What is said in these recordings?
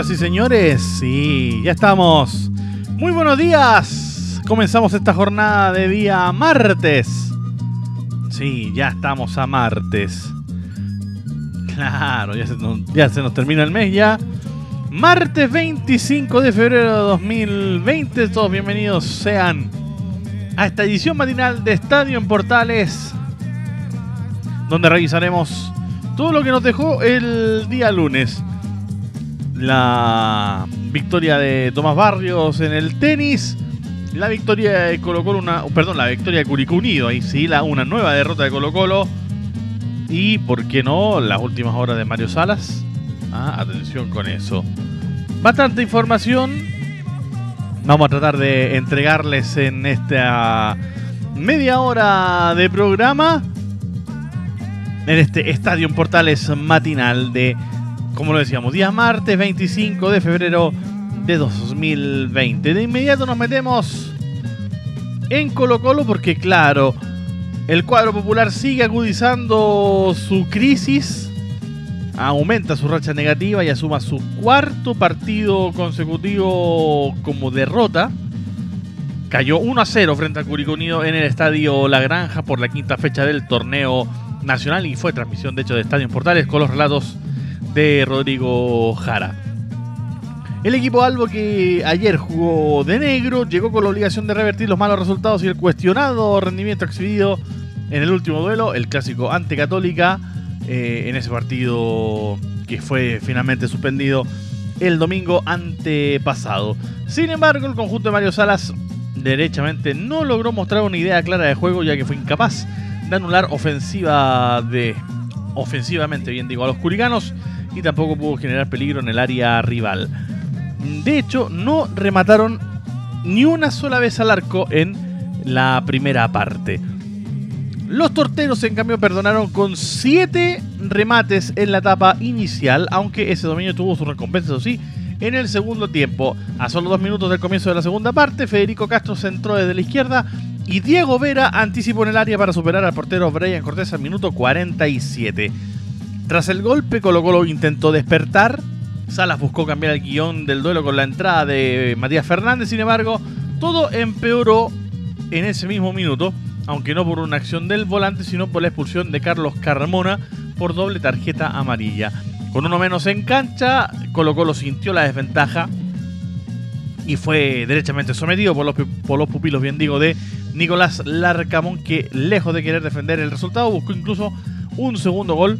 Señoras y señores, sí, ya estamos. Muy buenos días. Comenzamos esta jornada de día martes. Sí, ya estamos a martes. Claro, ya se nos, ya se nos termina el mes ya. Martes 25 de febrero de 2020. Todos bienvenidos sean a esta edición matinal de Estadio en Portales. Donde revisaremos todo lo que nos dejó el día lunes la victoria de Tomás Barrios en el tenis, la victoria de Colo Colo, perdón, la victoria de Curicó Unido, ahí sí, la, una nueva derrota de Colo Colo y, ¿por qué no?, las últimas horas de Mario Salas. Ah, atención con eso. Bastante información. Vamos a tratar de entregarles en esta media hora de programa. En este Estadio Portales matinal de como lo decíamos, día martes 25 de febrero de 2020. De inmediato nos metemos en Colo Colo porque claro, el cuadro popular sigue agudizando su crisis, aumenta su racha negativa y asuma su cuarto partido consecutivo como derrota. Cayó 1 a 0 frente al Curicó Unido en el estadio La Granja por la quinta fecha del torneo nacional y fue transmisión de hecho de Estadio Portales con los relatos de Rodrigo Jara. El equipo Albo que ayer jugó de negro llegó con la obligación de revertir los malos resultados y el cuestionado rendimiento exhibido en el último duelo, el clásico ante Católica, eh, en ese partido que fue finalmente suspendido el domingo antepasado. Sin embargo, el conjunto de Mario Salas derechamente no logró mostrar una idea clara de juego ya que fue incapaz de anular ofensiva de ofensivamente, bien digo, a los curicanos y tampoco pudo generar peligro en el área rival. De hecho, no remataron ni una sola vez al arco en la primera parte. Los torteros, en cambio, perdonaron con 7 remates en la etapa inicial, aunque ese dominio tuvo su recompensa, eso sí, en el segundo tiempo. A solo dos minutos del comienzo de la segunda parte, Federico Castro centró desde la izquierda y Diego Vera anticipó en el área para superar al portero Brian Cortés al minuto 47. Tras el golpe, Colo Colo intentó despertar. Salas buscó cambiar el guion del duelo con la entrada de Matías Fernández. Sin embargo, todo empeoró en ese mismo minuto, aunque no por una acción del volante, sino por la expulsión de Carlos Carmona por doble tarjeta amarilla. Con uno menos en cancha, Colo Colo sintió la desventaja y fue derechamente sometido por los, pupilos, bien digo, de Nicolás Larcamón, que lejos de querer defender el resultado, buscó incluso un segundo gol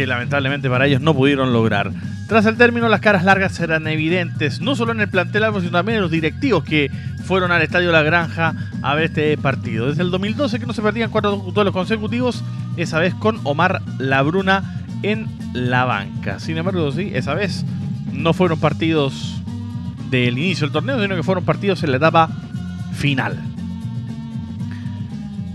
que lamentablemente para ellos no pudieron lograr. Tras el término, las caras largas eran evidentes, no solo en el plantel sino también en los directivos que fueron al Estadio La Granja a ver este partido. Desde el 2012 que no se perdían cuatro duelos consecutivos, esa vez con Omar Labruna en la banca. Sin embargo, sí, esa vez no fueron partidos del inicio del torneo, sino que fueron partidos en la etapa final.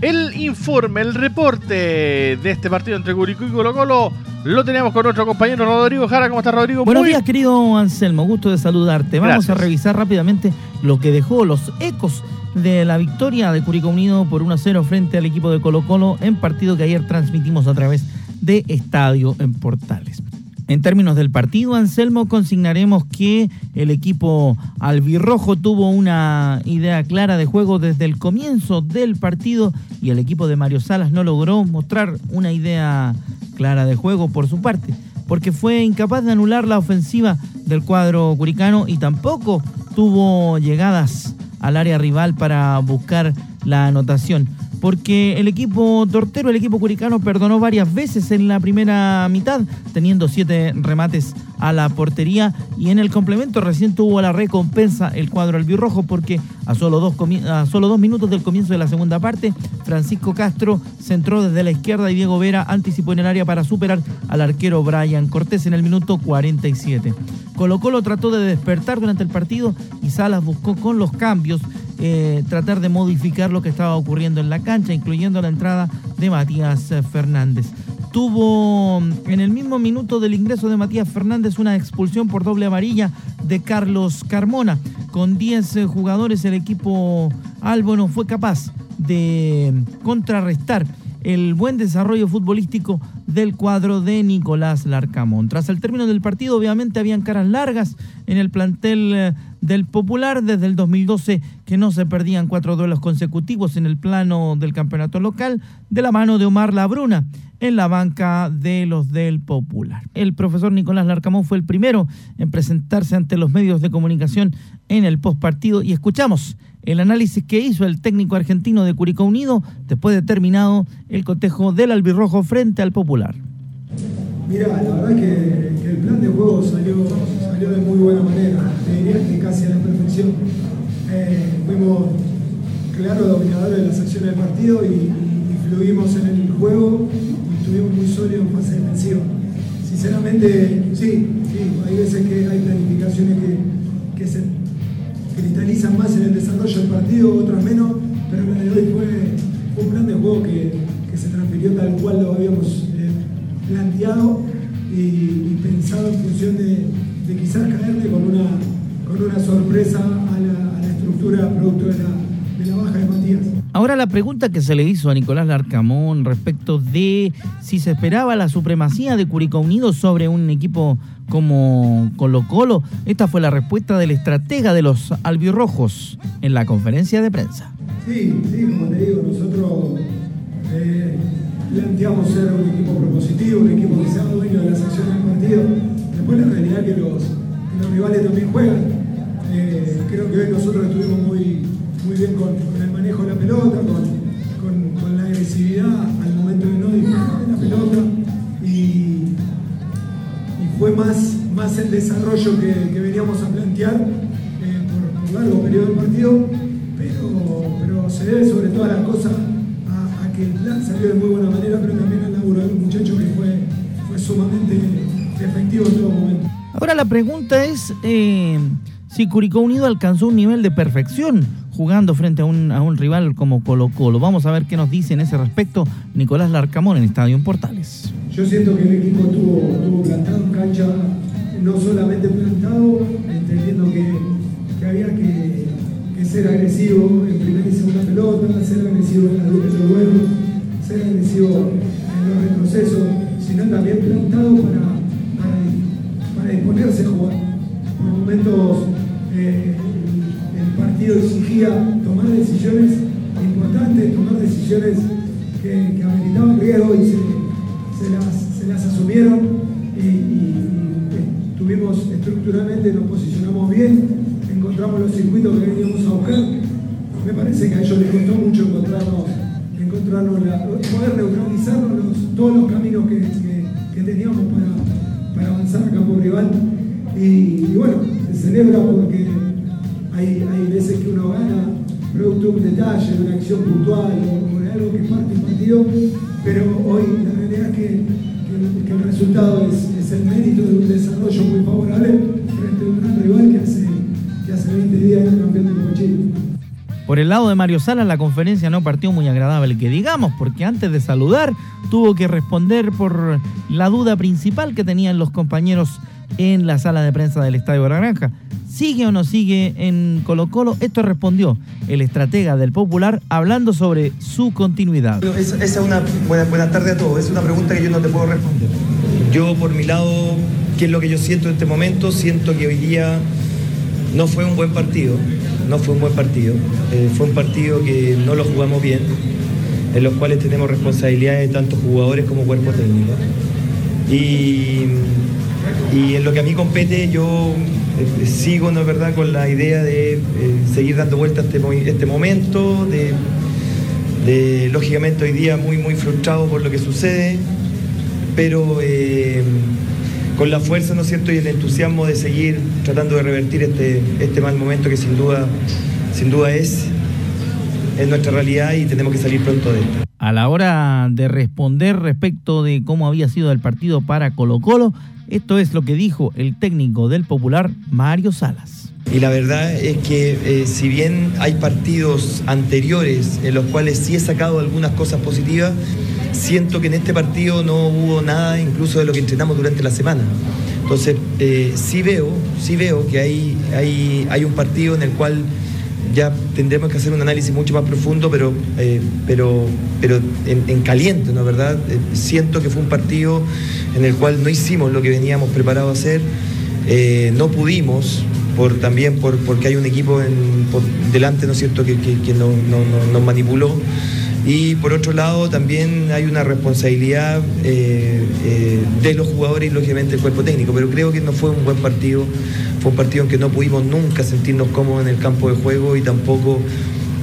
El informe, el reporte de este partido entre Curicó y Colo Colo lo tenemos con nuestro compañero Rodrigo Jara. ¿Cómo estás, Rodrigo? Buenos días, querido Anselmo. Gusto de saludarte. Vamos a revisar rápidamente lo que dejó los ecos de la victoria de Curicó Unido por 1-0 frente al equipo de Colo Colo en partido que ayer transmitimos a través de Estadio en Portales. En términos del partido, Anselmo, consignaremos que el equipo albirrojo tuvo una idea clara de juego desde el comienzo del partido y el equipo de Mario Salas no logró mostrar una idea clara de juego por su parte, porque fue incapaz de anular la ofensiva del cuadro curicano y tampoco tuvo llegadas al área rival para buscar la anotación. Porque el equipo tortero, el equipo curicano, perdonó varias veces en la primera mitad, teniendo siete remates a la portería y en el complemento recién tuvo la recompensa el cuadro albirrojo porque a solo dos, minutos del comienzo de la segunda parte, Francisco Castro centró desde la izquierda y Diego Vera anticipó en el área para superar al arquero Brian Cortés en el minuto 47. Colo Colo trató de despertar durante el partido y Salas buscó con los cambios eh, tratar de modificar lo que estaba ocurriendo en la cancha, incluyendo la entrada de Matías Fernández. Tuvo en el mismo minuto del ingreso de Matías Fernández una expulsión por doble amarilla de Carlos Carmona. Con 10 eh, jugadores el equipo Albo no fue capaz de contrarrestar el buen desarrollo futbolístico del cuadro de Nicolás Larcamón. Tras el término del partido, obviamente habían caras largas en el plantel eh, del Popular desde el 2012 que no se perdían cuatro duelos consecutivos en el plano del campeonato local de la mano de Omar Labruna en la banca de los del Popular. El profesor Nicolás Larcamón fue el primero en presentarse ante los medios de comunicación en el postpartido y escuchamos el análisis que hizo el técnico argentino de Curicó Unido después de terminado el cotejo del albirrojo frente al Popular. Mira, la verdad que, que el plan de juego salió, salió, de muy buena manera, te diría que casi a la perfección. Eh, fuimos claros dominadores de las acciones del partido y, y, fluimos en el juego y estuvimos muy sólidos en fase defensiva. Sinceramente, sí, sí, hay veces que hay planificaciones que se cristalizan más en el desarrollo del partido, otras menos, pero el de hoy fue, un plan de juego que, que, se transfirió tal cual lo habíamos eh, planteado y, pensado en función de, quizás caerle con una, con una sorpresa a la, la estructura producto la, de la baja de Matías. Ahora la pregunta que se le hizo a Nicolás Larcamón respecto de si se esperaba la supremacía de Curicó Unido sobre un equipo como Colo Colo, esta fue la respuesta del estratega de los albirrojos en la conferencia de prensa. Sí, sí, como te digo, nosotros eh, planteamos ser un equipo propositivo, un equipo que sea dueño de las acciones del partido. Después la realidad que los, rivales también juegan. Eh, creo que hoy nosotros estuvimos bien con, el manejo de la pelota, con, con, la agresividad al momento de no disparar la pelota. Fue más, más el desarrollo que, veníamos a plantear eh, por, por, largo periodo del partido, pero, pero se debe sobre todas las cosas a, a, que el plan salió de muy buena manera, pero también al laburo de los muchachos que fue, fue sumamente efectivo en todo momento. Ahora la pregunta es eh, Curicó Unido alcanzó un nivel de perfección jugando frente a un, rival como Colo Colo. Vamos a ver qué nos dice en ese respecto Nicolás Larcamón en Estadio Portales. Yo siento que el equipo estuvo, plantado en cancha, no solamente plantado, entendiendo que, que había que, ser agresivo en primera y segunda pelota, ser agresivo en la lucha de vuelo, ser agresivo pero hoy la realidad es que, el resultado es, el mérito de un desarrollo muy favorable frente a un gran rival que hace, que hace 20 días es campeón de Chile. Por el lado de Mario Salas, la conferencia no partió muy agradable, que digamos, porque antes de saludar tuvo que responder por la duda principal que tenían los compañeros en la sala de prensa del Estadio de la Granja. ¿Sigue o no sigue en Colo Colo? Esto respondió el estratega del Popular hablando sobre su continuidad. Esa es una buena, buena tarde a todos. Es una pregunta que yo no te puedo responder. Yo por mi lado, ¿qué es lo que yo siento en este momento? Siento que hoy día no fue un buen partido. No fue un buen partido. Eh, fue un partido que no lo jugamos bien, en los cuales tenemos responsabilidades de tanto jugadores como cuerpo técnico. Y, y en lo que a mí compete, yo eh, sigo, ¿no es verdad?, con la idea de eh, seguir dando vueltas este, este momento, de, lógicamente hoy día muy, muy frustrado por lo que sucede, pero eh, con la fuerza, ¿no es cierto?, y el entusiasmo de seguir tratando de revertir este, este mal momento que sin duda, sin duda es, es nuestra realidad y tenemos que salir pronto de esto. A la hora de responder respecto de cómo había sido el partido para Colo Colo, esto es lo que dijo el técnico del Popular, Mario Salas. Y la verdad es que eh, si bien hay partidos anteriores en los cuales sí he sacado algunas cosas positivas, siento que en este partido no hubo nada incluso de lo que entrenamos durante la semana. Entonces, eh, sí veo, sí veo que hay, hay, hay un partido en el cual ya tendremos que hacer un análisis mucho más profundo, pero, eh, pero, pero en, caliente, ¿no verdad? Eh, siento que fue un partido en el cual no hicimos lo que veníamos preparados a hacer, eh, no pudimos, por, también por, porque hay un equipo delante, ¿no es cierto?, que, que, nos manipuló. Y por otro lado, también hay una responsabilidad eh, eh, de los jugadores y lógicamente el cuerpo técnico, pero creo que no fue un buen partido, fue un partido en que no pudimos nunca sentirnos cómodos en el campo de juego y tampoco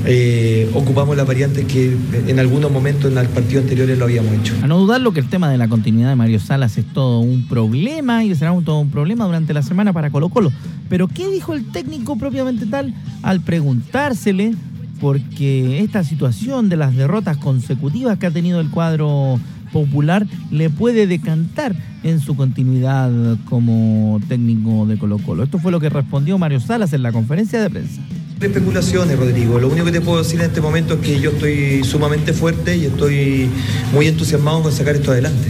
eh, ocupamos las variantes que en algunos momentos en el partido anteriores lo habíamos hecho. A no dudarlo que el tema de la continuidad de Mario Salas es todo un problema y será todo un problema durante la semana para Colo Colo. Pero ¿qué dijo el técnico propiamente tal al preguntársele porque esta situación de las derrotas consecutivas que ha tenido el cuadro popular le puede decantar en su continuidad como técnico de Colo Colo. Esto fue lo que respondió Mario Salas en la conferencia de prensa. Especulaciones, Rodrigo. Lo único que te puedo decir en este momento es que yo estoy sumamente fuerte y estoy muy entusiasmado con sacar esto adelante.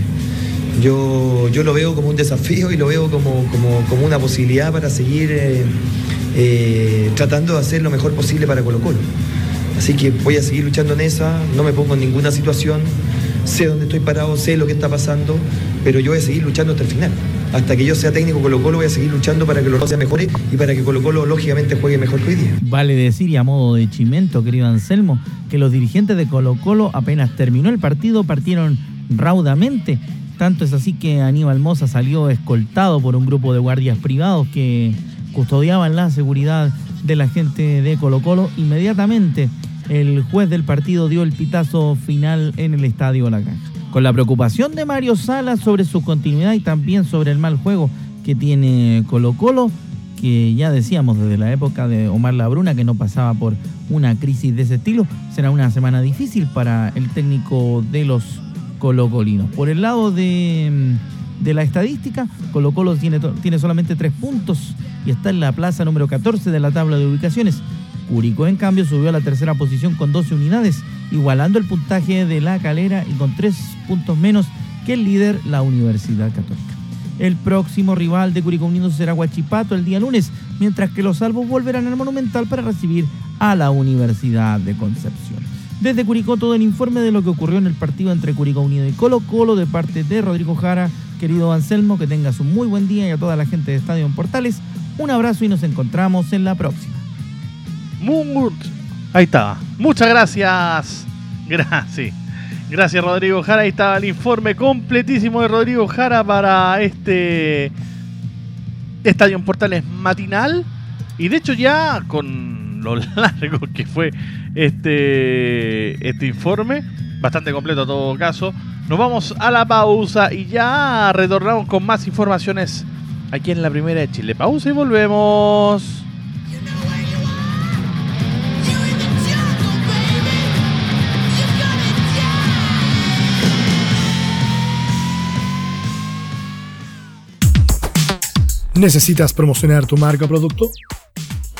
Yo, yo lo veo como un desafío y lo veo como, como, una posibilidad para seguir eh, eh, tratando de hacer lo mejor posible para Colo Colo. Así que voy a seguir luchando en esa, no me pongo en ninguna situación, sé dónde estoy parado, sé lo que está pasando, pero yo voy a seguir luchando hasta el final. Hasta que yo sea técnico Colo Colo voy a seguir luchando para que los sea mejore y para que Colo Colo lógicamente juegue mejor que hoy día. Vale decir y a modo de chimento, querido Anselmo, que los dirigentes de Colo Colo apenas terminó el partido partieron raudamente. Tanto es así que Aníbal Moza salió escoltado por un grupo de guardias privados que custodiaban la seguridad de la gente de Colo Colo. Inmediatamente el juez del partido dio el pitazo final en el estadio La Granja. Con la preocupación de Mario Salas sobre su continuidad y también sobre el mal juego que tiene Colo Colo, que ya decíamos desde la época de Omar Labruna que no pasaba por una crisis de ese estilo, será una semana difícil para el técnico de los colocolinos. Por el lado de, de la estadística, Colo Colo tiene, tiene solamente tres puntos y está en la plaza número 14 de la tabla de ubicaciones. Curicó, en cambio, subió a la tercera posición con 12 unidades, igualando el puntaje de la calera y con tres puntos menos que el líder, la Universidad Católica. El próximo rival de Curicó Unidos será Huachipato el día lunes, mientras que los salvos volverán al Monumental para recibir a la Universidad de Concepción. Desde Curicó todo el informe de lo que ocurrió en el partido entre Curicó Unido y Colo Colo de parte de Rodrigo Jara. Querido Anselmo, que tengas un muy buen día y a toda la gente de Estadio en Portales, un abrazo y nos encontramos en la próxima. Ahí está. Muchas gracias. Gracias. Gracias Rodrigo Jara. Ahí está el informe completísimo de Rodrigo Jara para este Estadio en Portales matinal. Y de hecho ya con lo largo que fue este, este informe, bastante completo en todo caso, nos vamos a la pausa y ya retornamos con más informaciones aquí en la primera de Chile. Pausa y volvemos. ¿Necesitas promocionar tu marca o producto?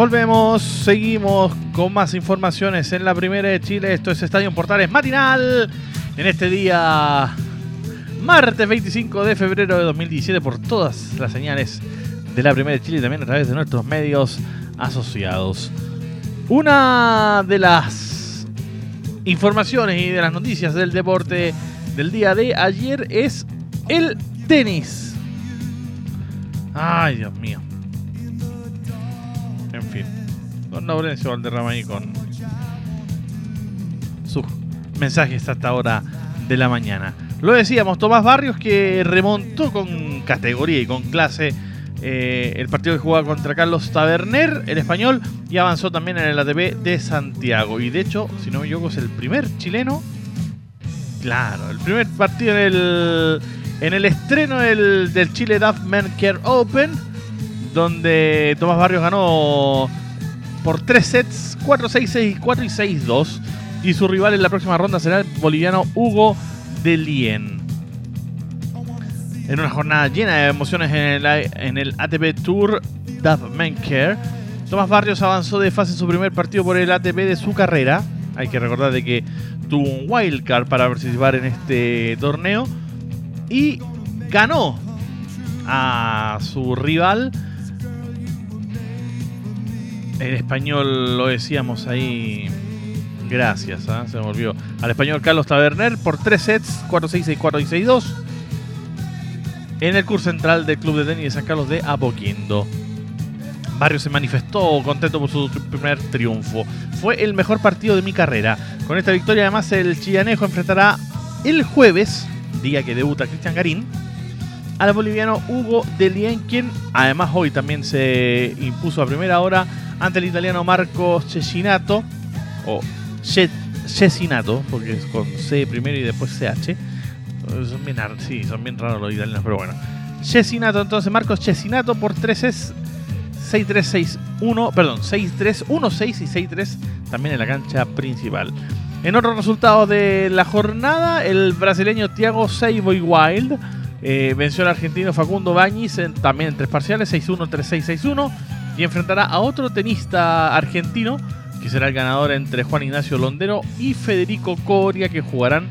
Volvemos, seguimos con más informaciones en la primera de Chile. Esto es Estadio Portales Matinal. En este día, martes 25 de febrero de 2017, por todas las señales de la primera de Chile y también a través de nuestros medios asociados. Una de las informaciones y de las noticias del deporte del día de ayer es el tenis. Ay, Dios mío Don Laurencio Valderrama ahí con sus mensajes hasta ahora de la mañana. Lo decíamos, Tomás Barrios que remontó con categoría y con clase eh, el partido que jugaba contra Carlos Taberner, el español, y avanzó también en el ATP de Santiago. Y de hecho, si no me equivoco, es el primer chileno. Claro, el primer partido en el, en el estreno del, del Chile Duff Men Care Open donde Tomás Barrios ganó por 3 sets, 4-6, 6-4 y 6-2. Y su rival en la próxima ronda será el boliviano Hugo de Lien. En una jornada llena de emociones en el, ATP Tour Care, Tomás Barrios avanzó de fase en su primer partido por el ATP de su carrera. Hay que recordar de que tuvo un wildcard para participar en este torneo. Y ganó a su rival el español lo decíamos ahí. Gracias, ¿ah? se me olvidó. Al español Carlos Taberner por 3 sets, 4-6, 6-4 y 6-2. En el curso central del Club de Tenis de San Carlos de Apoquindo. Barrio se manifestó contento por su primer triunfo. Fue el mejor partido de mi carrera. Con esta victoria, además, el chillanejo enfrentará el jueves, día que debuta Cristian Garín, al boliviano Hugo Delien, quien además hoy también se impuso a primera hora ante el italiano Marco Cecinato, o Cecinato, porque es con C primero y después CH. Son bien, sí, son bien raros los italianos, pero bueno. Cecinato, entonces Marcos Cecinato por 3 6-3-6-1, perdón, 6-3, 1-6 y 6-3 también en la cancha principal. En otros resultados de la jornada, el brasileño Thiago Seiboy Wild eh, venció al argentino Facundo Bañiz también en tres parciales, 6-1, 3-6, 6-1 y enfrentará a otro tenista argentino, que será el ganador entre Juan Ignacio Londero y Federico Coria, que jugarán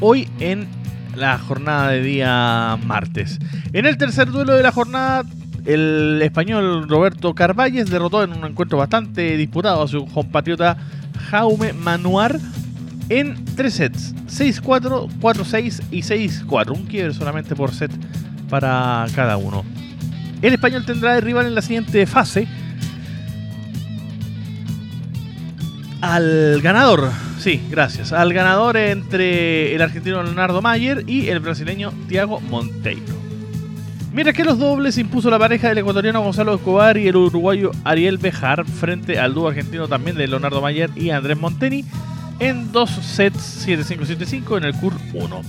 hoy en la jornada de día martes. En el tercer duelo de la jornada, el español Roberto Carvalles derrotó en un encuentro bastante disputado a su compatriota Jaume Manuar en tres sets, 6-4, 4-6 y 6-4, un quiebre solamente por set para cada uno. El español tendrá de rival en la siguiente fase al ganador. Sí, gracias. Al ganador entre el argentino Leonardo Mayer y el brasileño Thiago Monteiro. Mientras que los dobles impuso la pareja del ecuatoriano Gonzalo Escobar y el uruguayo Ariel Bejar frente al dúo argentino también de Leonardo Mayer y Andrés Monteni en dos sets 7-5-7-5 en el CUR 1.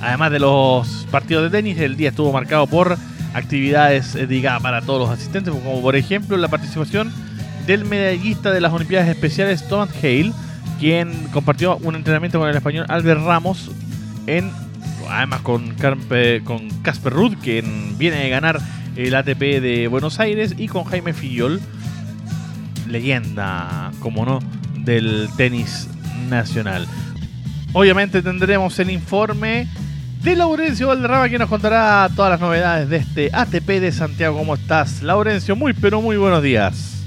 Además de los partidos de tenis, el día estuvo marcado por actividades, eh, diga, para todos los asistentes, como por ejemplo la participación del medallista de las Olimpiadas Especiales Thomas Hale, quien compartió un entrenamiento con el español Albert Ramos en además con con Casper Ruth, quien viene de ganar el ATP de Buenos Aires, y con Jaime Fillol, leyenda, como no, del tenis nacional. Obviamente tendremos el informe de Laurencio Valderrama, que nos contará todas las novedades de este ATP de Santiago. ¿Cómo estás, Laurencio? Muy, pero muy buenos días.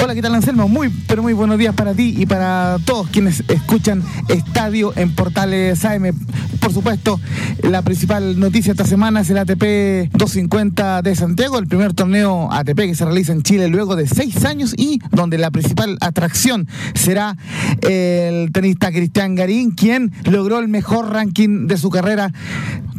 Hola, ¿qué tal Anselmo? Muy, pero muy buenos días para ti y para todos quienes escuchan Estadio en Portales AM. Por supuesto, la principal noticia esta semana es el ATP 250 de Santiago, el primer torneo ATP que se realiza en Chile luego de seis años y donde la principal atracción será el tenista Cristian Garín, quien logró el mejor ranking de su carrera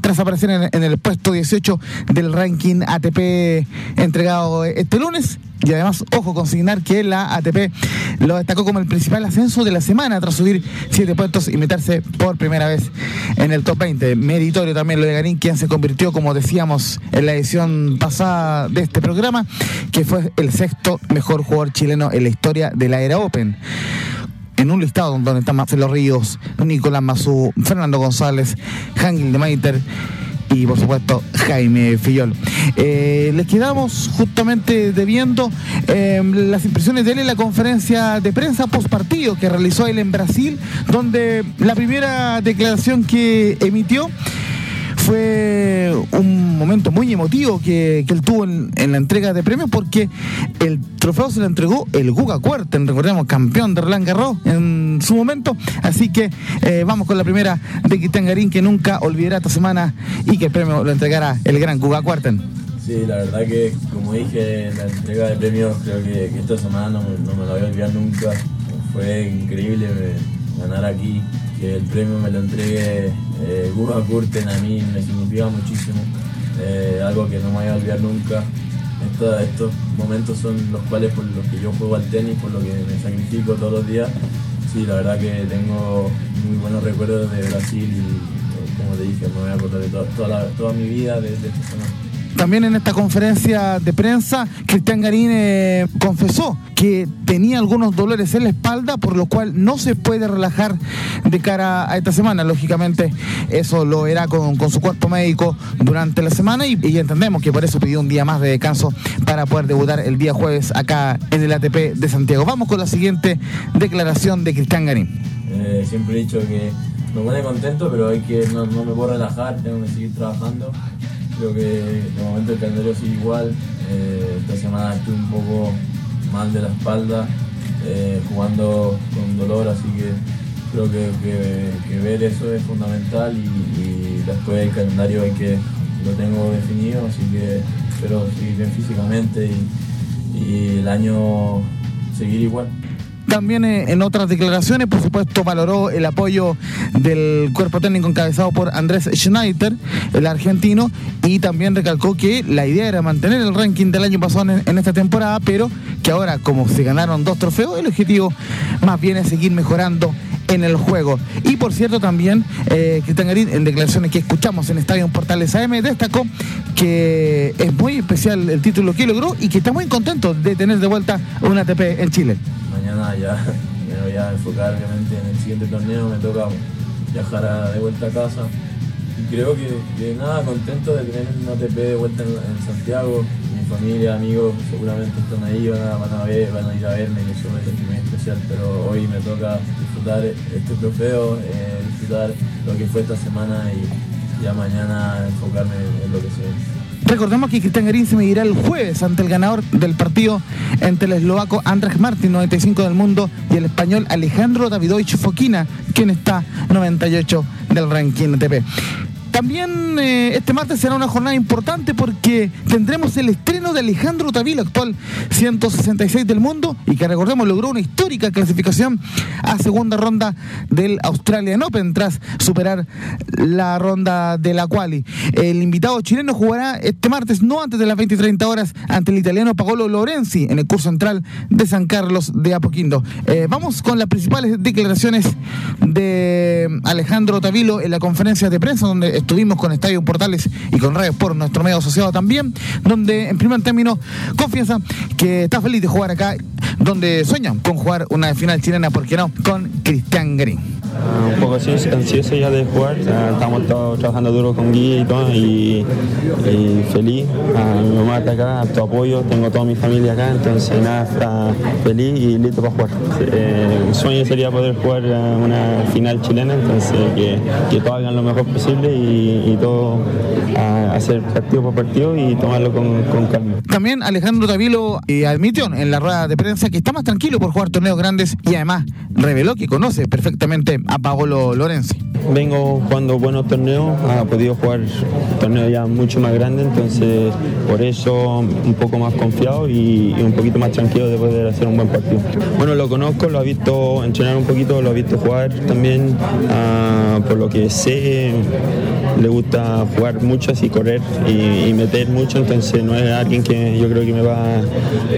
tras aparecer en, el puesto 18 del ranking ATP entregado este lunes. Y además, ojo, consignar que la ATP lo destacó como el principal ascenso de la semana tras subir siete puestos y meterse por primera vez en el top 20. Meritorio también lo de Garín, quien se convirtió, como decíamos en la edición pasada de este programa, que fue el sexto mejor jugador chileno en la historia de la era Open en un listado donde están Marcelo Ríos, Nicolás Mazú, Fernando González, Hangil de Maiter y por supuesto Jaime Fillol. Eh, les quedamos justamente debiendo eh, las impresiones de él en la conferencia de prensa post partido que realizó él en Brasil, donde la primera declaración que emitió fue un momento muy emotivo que, él tuvo en, la entrega de premios porque el trofeo se lo entregó el Guga Cuerten, recordemos, campeón de Roland Garros en su momento. Así que eh, vamos con la primera de Cristian Garín que nunca olvidará esta semana y que el premio lo entregará el gran Guga Cuerten. Sí, la verdad que como dije en la entrega de premios, creo que, esta semana no, me la voy a olvidar nunca. Fue increíble ganar aquí, que el premio me lo entregue eh, Guga Kurten a mí me significa muchísimo, eh, algo que no me voy a olvidar nunca. estos momentos son los cuales por los que yo juego al tenis, por lo que me sacrifico todos los días. Sí, la verdad que tengo muy buenos recuerdos de Brasil y eh, como te dije, me voy a acordar de toda, toda, mi vida de, de esta semana. También en esta conferencia de prensa, Cristian Garín eh, confesó que tenía algunos dolores en la espalda, por lo cual no se puede relajar de cara a esta semana. Lógicamente, eso lo era con, su cuerpo médico durante la semana y, entendemos que por eso pidió un día más de descanso para poder debutar el día jueves acá en el ATP de Santiago. Vamos con la siguiente declaración de Cristian Garín. Eh, siempre he dicho que me pone contento, pero hay que no, no me puedo relajar, tengo que seguir trabajando. Creo que de momento el calendario sigue igual. Eh, esta semana estuve un poco mal de la espalda, eh, jugando con dolor, así que creo que, ver eso es fundamental y, después el calendario hay que lo tengo definido, así que espero seguir bien físicamente y el año seguir igual. También eh, en otras declaraciones, por supuesto, valoró el apoyo del cuerpo técnico encabezado por Andrés Schneider, el argentino, y también recalcó que la idea era mantener el ranking del año pasado en, esta temporada, pero que ahora, como se ganaron dos trofeos, el objetivo más bien es seguir mejorando en el juego. Y por cierto también, eh, Cristian Garín, en declaraciones que escuchamos en Estadio Portales AM, destacó que es muy especial el título que logró y que está muy contento de tener de vuelta un ATP en Chile mañana ya me voy a enfocar obviamente en el siguiente torneo, me toca viajar de vuelta a casa. Y creo que, nada, contento de tener un ATP de vuelta en, Santiago. Mi familia, amigos seguramente están ahí, van a, van a, ver, van a ir a verme, que eso es muy especial, pero hoy me toca disfrutar este trofeo, eh, disfrutar lo que fue esta semana y ya mañana enfocarme en lo que se ve. Recordemos que Cristian Garín se medirá el jueves ante el ganador del partido entre el eslovaco Andrzej Martin, 95 del mundo, y el español Alejandro Davidovich Fokina, quien está 98 del ranking ATP. También eh, este martes será una jornada importante porque tendremos el estreno de Alejandro Tavilo, actual 166 del mundo, y que recordemos logró una histórica clasificación a segunda ronda del Australian Open tras superar la ronda de la quali. El invitado chileno jugará este martes, no antes de las 20 y 30 horas, ante el italiano Paolo Lorenzi en el curso central de San Carlos de Apoquindo. Eh, vamos con las principales declaraciones de Alejandro Tavilo en la conferencia de prensa donde estuvimos con Estadio Portales y con Radio Sport, nuestro medio asociado también, donde en primer término confiesa que está feliz de jugar acá donde sueñan con jugar una final chilena, ¿por qué no? Con Cristian Green. Uh, un poco ansioso ya de jugar, uh, estamos todos trabajando duro con Guía y todo, y, feliz. Uh, mi mamá está acá, tu apoyo, tengo toda mi familia acá, entonces nada, está feliz y listo para jugar. Eh, el sueño sería poder jugar una final chilena, entonces que, que todos hagan lo mejor posible y, y todo hacer partido por partido y tomarlo con, con calma. También Alejandro Tavilo eh, admitió en la rueda de prensa que está más tranquilo por jugar torneos grandes y además reveló que conoce perfectamente a Paolo Lorenzi. Vengo jugando buenos torneos, ha podido jugar torneos ya mucho más grandes, entonces por eso un poco más confiado y, un poquito más tranquilo de poder hacer un buen partido. Bueno, lo conozco, lo he visto entrenar un poquito, lo he visto jugar también, uh, por lo que sé, le gusta jugar mucho así, correr y, meter mucho, entonces no es alguien que yo creo que me va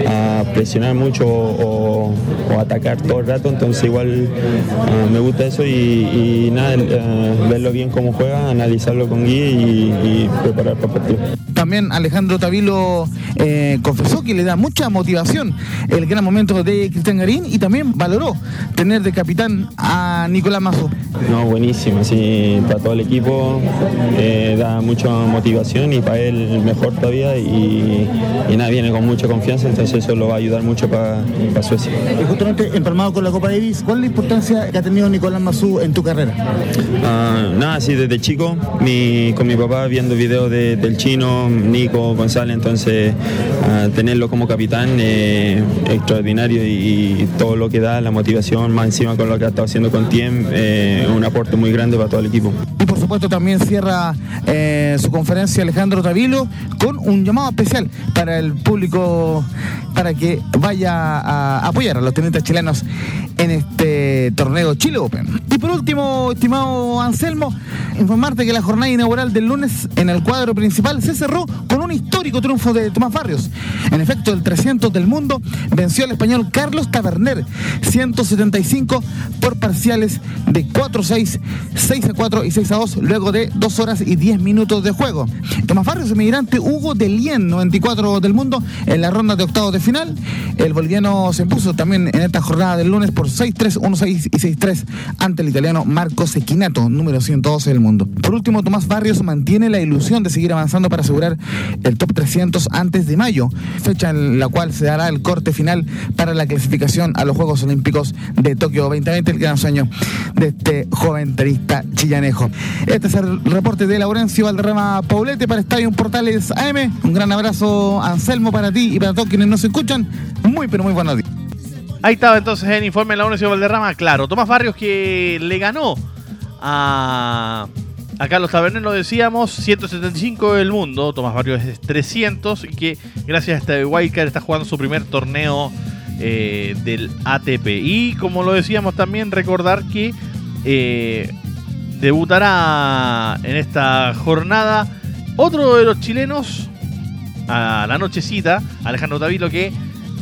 a presionar mucho o, atacar todo el rato, entonces igual uh, me gusta eso y nada, uh, verlo bien cómo juega, analizarlo con Guy y, y preparar para el partido. También Alejandro Tavilo eh, confesó que le da mucha motivación el gran momento de Cristian Garín y también valoró tener de capitán a Nicolás Mazo. No, buenísimo, sí, para todo el equipo eh, da mucha motivación y para él mejor todavía y, y, nada, viene con mucha confianza, entonces eso lo va a ayudar mucho para, para Suecia. Y justamente empalmado con la Copa Davis, ¿cuál es la importancia que ha tenido Nicolás Mazú en tu carrera? Uh, nada, sí, desde chico, con mi papá viendo videos de, del chino, Nico, González, entonces uh, tenerlo como capitán extraordinario y, y, todo lo que da, la motivación, más encima con lo que ha estado haciendo con Tiem, eh, un aporte muy grande para todo el equipo. Supuesto también cierra eh, su conferencia Alejandro Tavilo con un llamado especial para el público para que vaya a apoyar a los tenistas chilenos en este torneo Chile Open. Y por último, estimado Anselmo, informarte que la jornada inaugural del lunes en el cuadro principal se cerró con un histórico triunfo de Tomás Barrios. En efecto, el 300 del mundo venció al español Carlos Taberner, 175 por parciales de 4-6, 6-4 y 6-2, luego de 2 horas y 10 minutos de juego. Tomás Barrios, emigrante Hugo de Lien, 94 del mundo, en la ronda de octavos de final. El boliviano se impuso también en esta jornada del lunes por 6-3, 1-6 y 6-3 ante el italiano Marco Sequinato, número 112 del mundo. Por último, Tomás Barrios mantiene la ilusión de seguir avanzando para asegurar el top 300 antes de mayo, fecha en la cual se dará el corte final para la clasificación a los Juegos Olímpicos de Tokio 2020, el gran sueño de este joven tenista chillanejo. Este es el reporte de Laurencio Valderrama Paulete para Estadio Portales AM. Un gran abrazo, Anselmo, para ti y para todos quienes nos escuchan. Muy, pero muy buenos días. Ahí estaba entonces el informe de la Universidad Valderrama. Claro, Tomás Barrios que le ganó a, a Carlos Taberner, lo decíamos, 175 del mundo. Tomás Barrios es 300 y que gracias a este Wildcard está jugando su primer torneo eh, del ATP. Y como lo decíamos también, recordar que eh, debutará en esta jornada otro de los chilenos a la nochecita, Alejandro Tavilo, que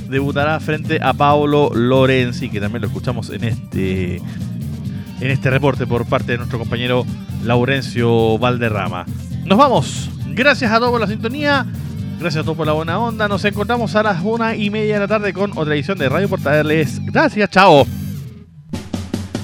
debutará frente a Paolo Lorenzi, que también lo escuchamos en este, en este reporte por parte de nuestro compañero Laurencio Valderrama. Nos vamos. Gracias a todos por la sintonía. Gracias a todos por la buena onda. Nos encontramos a las una y media de la tarde con otra edición de Radio Portales. Gracias, chao.